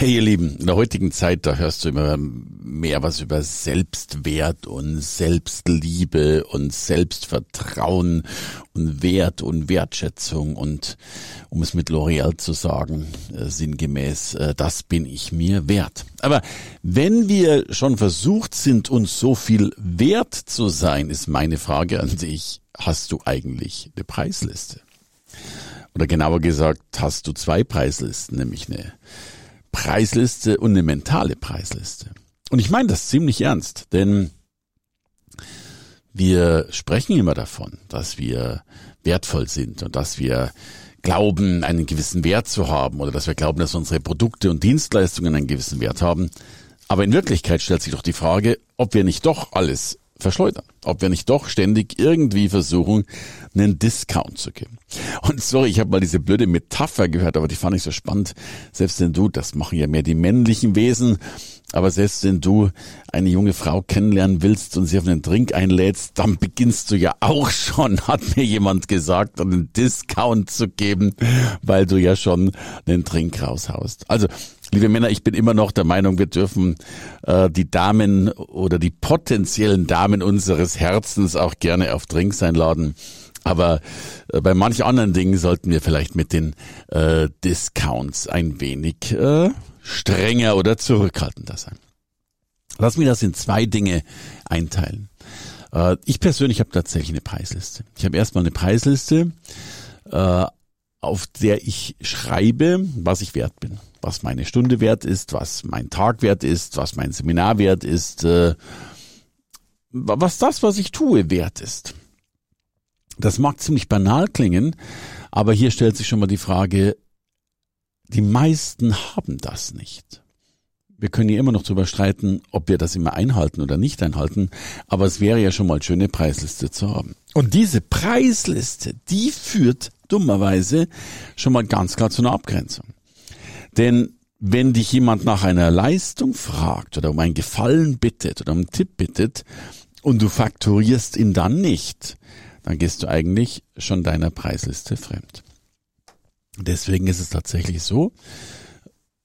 Hey ihr Lieben, in der heutigen Zeit, da hörst du immer mehr was über Selbstwert und Selbstliebe und Selbstvertrauen und Wert und Wertschätzung und um es mit L'Oreal zu sagen, äh, sinngemäß, äh, das bin ich mir wert. Aber wenn wir schon versucht sind, uns so viel wert zu sein, ist meine Frage an dich, hast du eigentlich eine Preisliste? Oder genauer gesagt, hast du zwei Preislisten, nämlich eine Preisliste und eine mentale Preisliste. Und ich meine das ziemlich ernst, denn wir sprechen immer davon, dass wir wertvoll sind und dass wir glauben, einen gewissen Wert zu haben oder dass wir glauben, dass unsere Produkte und Dienstleistungen einen gewissen Wert haben. Aber in Wirklichkeit stellt sich doch die Frage, ob wir nicht doch alles verschleudern. Ob wir nicht doch ständig irgendwie versuchen, einen Discount zu geben. Und sorry, ich habe mal diese blöde Metapher gehört, aber die fand ich so spannend. Selbst wenn du, das machen ja mehr die männlichen Wesen, aber selbst wenn du eine junge Frau kennenlernen willst und sie auf einen Drink einlädst, dann beginnst du ja auch schon, hat mir jemand gesagt, einen Discount zu geben, weil du ja schon einen Drink raushaust. Also Liebe Männer, ich bin immer noch der Meinung, wir dürfen äh, die Damen oder die potenziellen Damen unseres Herzens auch gerne auf Drinks einladen. Aber äh, bei manch anderen Dingen sollten wir vielleicht mit den äh, Discounts ein wenig äh, strenger oder zurückhaltender sein. Lass mich das in zwei Dinge einteilen. Äh, ich persönlich habe tatsächlich eine Preisliste. Ich habe erstmal eine Preisliste, äh, auf der ich schreibe, was ich wert bin was meine Stunde wert ist, was mein Tag wert ist, was mein Seminar wert ist, äh, was das, was ich tue, wert ist. Das mag ziemlich banal klingen, aber hier stellt sich schon mal die Frage, die meisten haben das nicht. Wir können hier immer noch darüber streiten, ob wir das immer einhalten oder nicht einhalten, aber es wäre ja schon mal schöne Preisliste zu haben. Und diese Preisliste, die führt dummerweise schon mal ganz klar zu einer Abgrenzung. Denn wenn dich jemand nach einer Leistung fragt oder um einen Gefallen bittet oder um einen Tipp bittet und du fakturierst ihn dann nicht, dann gehst du eigentlich schon deiner Preisliste fremd. Deswegen ist es tatsächlich so,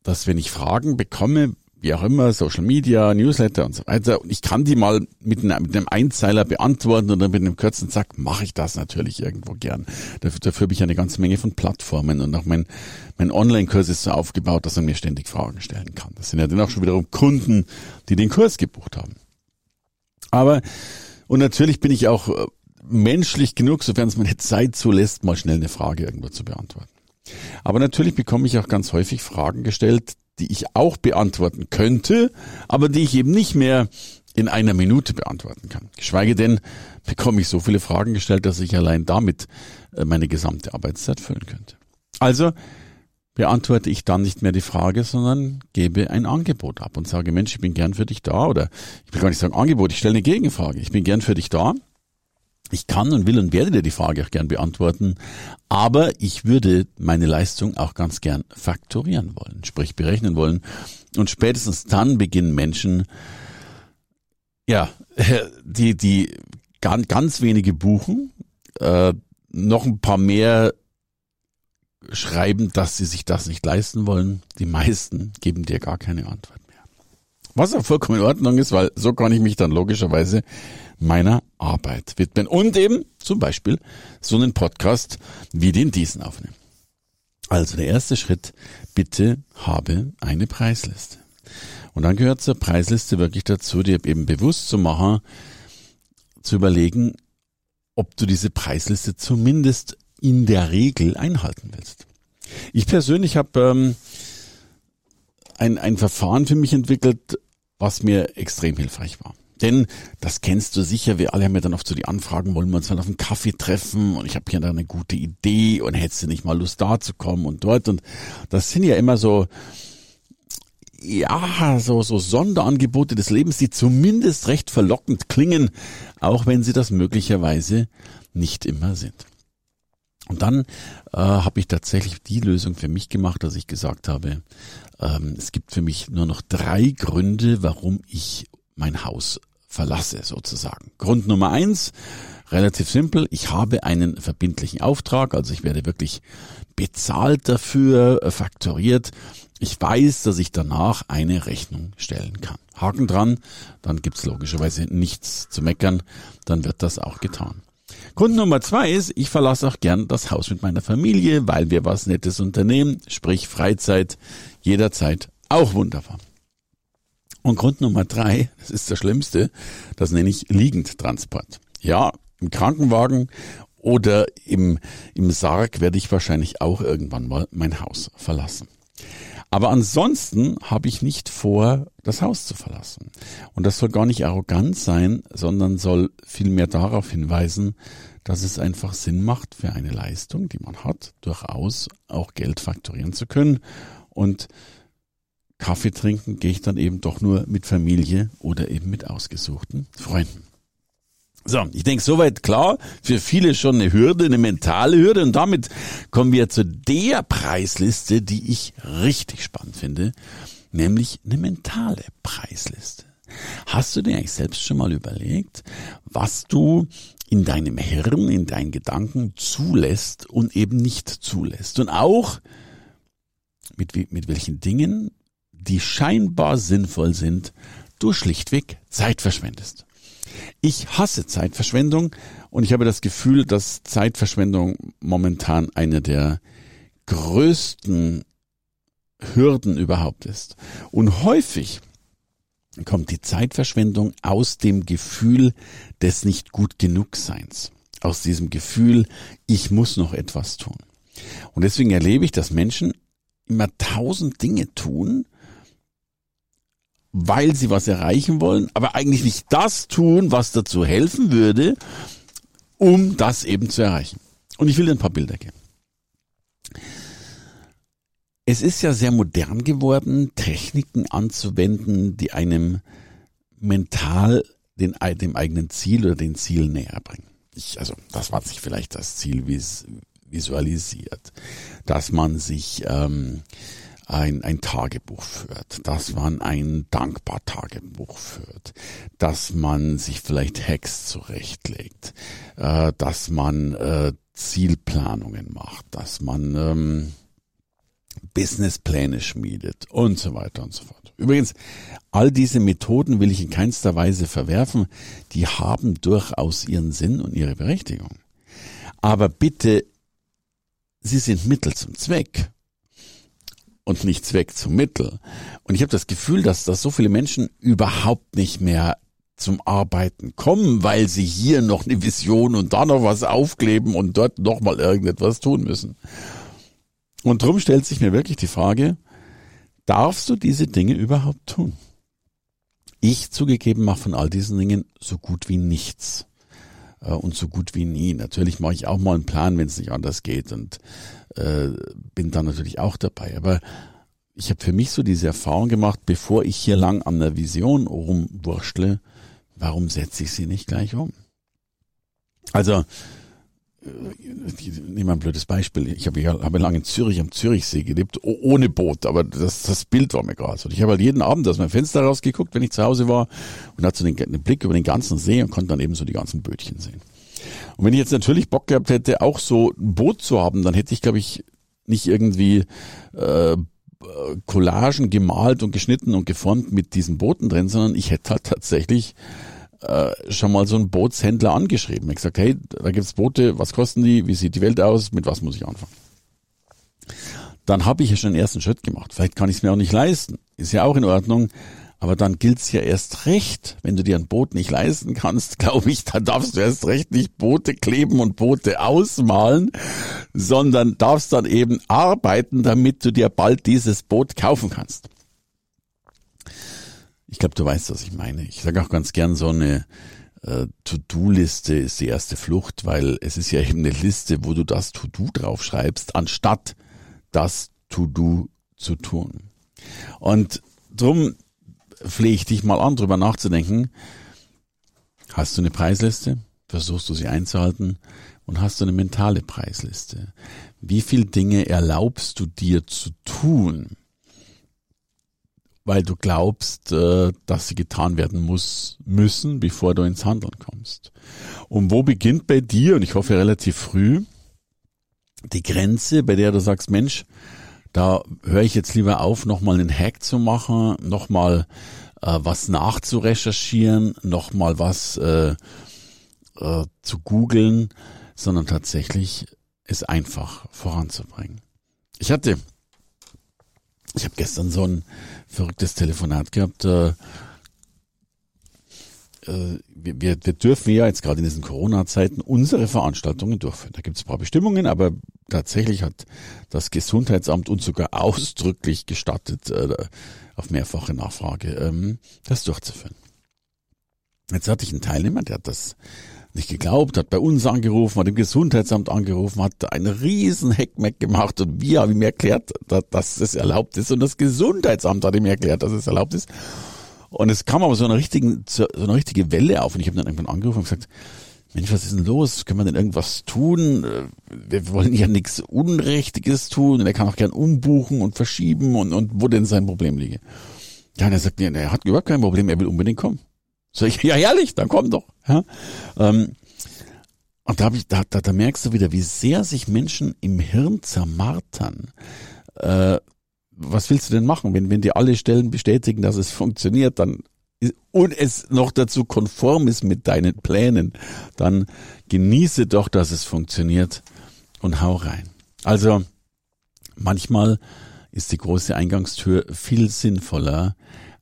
dass wenn ich Fragen bekomme, wie auch immer, Social Media, Newsletter und so weiter. Und ich kann die mal mit, einer, mit einem Einzeiler beantworten oder mit einem kurzen Zack, mache ich das natürlich irgendwo gern. Dafür, dafür habe ich eine ganze Menge von Plattformen und auch mein, mein Online-Kurs ist so aufgebaut, dass er mir ständig Fragen stellen kann. Das sind ja dann auch schon wiederum Kunden, die den Kurs gebucht haben. Aber, und natürlich bin ich auch äh, menschlich genug, sofern es meine Zeit zulässt, mal schnell eine Frage irgendwo zu beantworten. Aber natürlich bekomme ich auch ganz häufig Fragen gestellt, die ich auch beantworten könnte, aber die ich eben nicht mehr in einer Minute beantworten kann. Geschweige denn bekomme ich so viele Fragen gestellt, dass ich allein damit äh, meine gesamte Arbeitszeit füllen könnte. Also beantworte ich dann nicht mehr die Frage, sondern gebe ein Angebot ab und sage, Mensch, ich bin gern für dich da oder ich will gar nicht sagen Angebot, ich stelle eine Gegenfrage. Ich bin gern für dich da ich kann und will und werde dir die Frage auch gern beantworten, aber ich würde meine Leistung auch ganz gern faktorieren wollen, sprich berechnen wollen. Und spätestens dann beginnen Menschen, ja, die, die ganz, ganz wenige buchen, äh, noch ein paar mehr schreiben, dass sie sich das nicht leisten wollen. Die meisten geben dir gar keine Antwort mehr. Was auch vollkommen in Ordnung ist, weil so kann ich mich dann logischerweise meiner Arbeit widmen und eben zum Beispiel so einen Podcast wie den diesen aufnehmen. Also der erste Schritt, bitte habe eine Preisliste. Und dann gehört zur Preisliste wirklich dazu, dir eben bewusst zu machen, zu überlegen, ob du diese Preisliste zumindest in der Regel einhalten willst. Ich persönlich habe ähm, ein, ein Verfahren für mich entwickelt, was mir extrem hilfreich war. Denn das kennst du sicher, wir alle haben ja dann oft so die Anfragen, wollen wir uns mal auf einen Kaffee treffen und ich habe hier da eine gute Idee und hättest du nicht mal Lust da zu kommen und dort und das sind ja immer so ja, so, so Sonderangebote des Lebens, die zumindest recht verlockend klingen, auch wenn sie das möglicherweise nicht immer sind. Und dann äh, habe ich tatsächlich die Lösung für mich gemacht, dass ich gesagt habe, ähm, es gibt für mich nur noch drei Gründe, warum ich mein Haus verlasse, sozusagen. Grund Nummer eins, relativ simpel, ich habe einen verbindlichen Auftrag, also ich werde wirklich bezahlt dafür, äh, faktoriert. Ich weiß, dass ich danach eine Rechnung stellen kann. Haken dran, dann gibt's logischerweise nichts zu meckern, dann wird das auch getan. Grund Nummer zwei ist, ich verlasse auch gern das Haus mit meiner Familie, weil wir was Nettes unternehmen, sprich Freizeit, jederzeit auch wunderbar. Und Grund Nummer drei, das ist der schlimmste, das nenne ich Liegendtransport. Ja, im Krankenwagen oder im, im Sarg werde ich wahrscheinlich auch irgendwann mal mein Haus verlassen. Aber ansonsten habe ich nicht vor, das Haus zu verlassen. Und das soll gar nicht arrogant sein, sondern soll vielmehr darauf hinweisen, dass es einfach Sinn macht, für eine Leistung, die man hat, durchaus auch Geld faktorieren zu können. Und Kaffee trinken gehe ich dann eben doch nur mit Familie oder eben mit ausgesuchten Freunden. So, ich denke, soweit klar. Für viele schon eine Hürde, eine mentale Hürde. Und damit kommen wir zu der Preisliste, die ich richtig spannend finde, nämlich eine mentale Preisliste. Hast du dir eigentlich selbst schon mal überlegt, was du in deinem Hirn, in deinen Gedanken zulässt und eben nicht zulässt? Und auch mit, mit welchen Dingen, die scheinbar sinnvoll sind, du schlichtweg Zeit verschwendest. Ich hasse Zeitverschwendung und ich habe das Gefühl, dass Zeitverschwendung momentan eine der größten Hürden überhaupt ist. Und häufig kommt die Zeitverschwendung aus dem Gefühl des nicht gut genug Seins. Aus diesem Gefühl, ich muss noch etwas tun. Und deswegen erlebe ich, dass Menschen immer tausend Dinge tun, weil sie was erreichen wollen, aber eigentlich nicht das tun, was dazu helfen würde, um das eben zu erreichen. Und ich will dir ein paar Bilder geben. Es ist ja sehr modern geworden, Techniken anzuwenden, die einem mental den, dem eigenen Ziel oder den Ziel näher bringen. Ich, also das war sich vielleicht das Ziel vis, visualisiert, dass man sich ähm, ein, ein Tagebuch führt, dass man ein dankbar Tagebuch führt, dass man sich vielleicht Hacks zurechtlegt, äh, dass man äh, Zielplanungen macht, dass man ähm, Businesspläne schmiedet und so weiter und so fort. Übrigens, all diese Methoden will ich in keinster Weise verwerfen, die haben durchaus ihren Sinn und ihre Berechtigung. Aber bitte, sie sind Mittel zum Zweck und nicht Zweck zum Mittel. Und ich habe das Gefühl, dass, dass so viele Menschen überhaupt nicht mehr zum Arbeiten kommen, weil sie hier noch eine Vision und da noch was aufkleben und dort noch mal irgendetwas tun müssen. Und drum stellt sich mir wirklich die Frage, darfst du diese Dinge überhaupt tun? Ich zugegeben mache von all diesen Dingen so gut wie nichts äh, und so gut wie nie. Natürlich mache ich auch mal einen Plan, wenn es nicht anders geht und äh, bin dann natürlich auch dabei. Aber ich habe für mich so diese Erfahrung gemacht, bevor ich hier lang an der Vision rumwurschtle, warum setze ich sie nicht gleich um? Also, ich äh, nehme ein blödes Beispiel. Ich habe, ich habe lange in Zürich am Zürichsee gelebt, ohne Boot, aber das, das Bild war mir gerade so. Ich habe halt jeden Abend aus meinem Fenster rausgeguckt, wenn ich zu Hause war und hatte so den, den Blick über den ganzen See und konnte dann eben so die ganzen Bötchen sehen. Und wenn ich jetzt natürlich Bock gehabt hätte, auch so ein Boot zu haben, dann hätte ich, glaube ich, nicht irgendwie äh, Collagen gemalt und geschnitten und geformt mit diesen Booten drin, sondern ich hätte halt tatsächlich äh, schon mal so einen Bootshändler angeschrieben. Ich gesagt, hey, da gibt's Boote, was kosten die, wie sieht die Welt aus, mit was muss ich anfangen? Dann habe ich ja schon den ersten Schritt gemacht. Vielleicht kann ich es mir auch nicht leisten. Ist ja auch in Ordnung. Aber dann gilt's ja erst recht, wenn du dir ein Boot nicht leisten kannst, glaube ich, dann darfst du erst recht nicht Boote kleben und Boote ausmalen, sondern darfst dann eben arbeiten, damit du dir bald dieses Boot kaufen kannst. Ich glaube, du weißt, was ich meine. Ich sage auch ganz gern, so eine äh, To-Do-Liste ist die erste Flucht, weil es ist ja eben eine Liste, wo du das To-Do draufschreibst, anstatt das To-Do zu tun. Und drum flehe ich dich mal an, drüber nachzudenken. Hast du eine Preisliste? Versuchst du sie einzuhalten? und hast du eine mentale Preisliste. Wie viel Dinge erlaubst du dir zu tun? Weil du glaubst, äh, dass sie getan werden muss, müssen, bevor du ins Handeln kommst. Und wo beginnt bei dir, und ich hoffe relativ früh, die Grenze, bei der du sagst, Mensch, da höre ich jetzt lieber auf, nochmal einen Hack zu machen, nochmal äh, was nachzurecherchieren, nochmal was äh, äh, zu googeln, sondern tatsächlich es einfach voranzubringen. Ich hatte, ich habe gestern so ein verrücktes Telefonat gehabt. Äh, wir, wir, wir dürfen ja jetzt gerade in diesen Corona-Zeiten unsere Veranstaltungen durchführen. Da gibt es ein paar Bestimmungen, aber tatsächlich hat das Gesundheitsamt uns sogar ausdrücklich gestattet, äh, auf mehrfache Nachfrage, ähm, das durchzuführen. Jetzt hatte ich einen Teilnehmer, der hat das nicht geglaubt, hat bei uns angerufen, hat im Gesundheitsamt angerufen, hat einen riesen Heckmeck gemacht und wir haben ihm erklärt, dass es erlaubt ist und das Gesundheitsamt hat ihm erklärt, dass es erlaubt ist. Und es kam aber so eine, richtigen, so eine richtige Welle auf und ich habe dann irgendwann angerufen und gesagt, Mensch, was ist denn los? Können wir denn irgendwas tun? Wir wollen ja nichts Unrechtiges tun. Und er kann auch gern umbuchen und verschieben und, und wo denn sein Problem liege. Ja, und er sagt, er hat überhaupt kein Problem, er will unbedingt kommen. Sag ich, ja herrlich, dann komm doch. Ja? Ähm, und da, hab ich, da, da, da merkst du wieder, wie sehr sich Menschen im Hirn zermartern. Äh, was willst du denn machen, wenn, wenn dir alle Stellen bestätigen, dass es funktioniert, dann und es noch dazu konform ist mit deinen Plänen, dann genieße doch, dass es funktioniert und hau rein. Also manchmal ist die große Eingangstür viel sinnvoller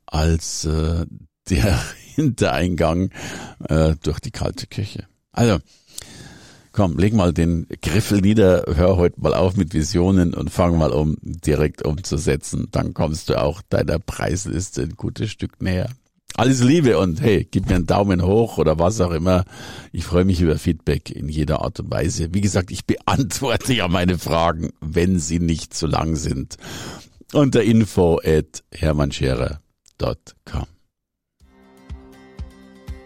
als äh, der Hintereingang äh, durch die kalte Küche. Also komm, leg mal den Griffel nieder, hör heute mal auf mit Visionen und fang mal um, direkt umzusetzen. Dann kommst du auch deiner Preisliste ein gutes Stück näher. Alles Liebe und hey, gib mir einen Daumen hoch oder was auch immer. Ich freue mich über Feedback in jeder Art und Weise. Wie gesagt, ich beantworte ja meine Fragen, wenn sie nicht zu lang sind. Unter info at hermannscherer.com.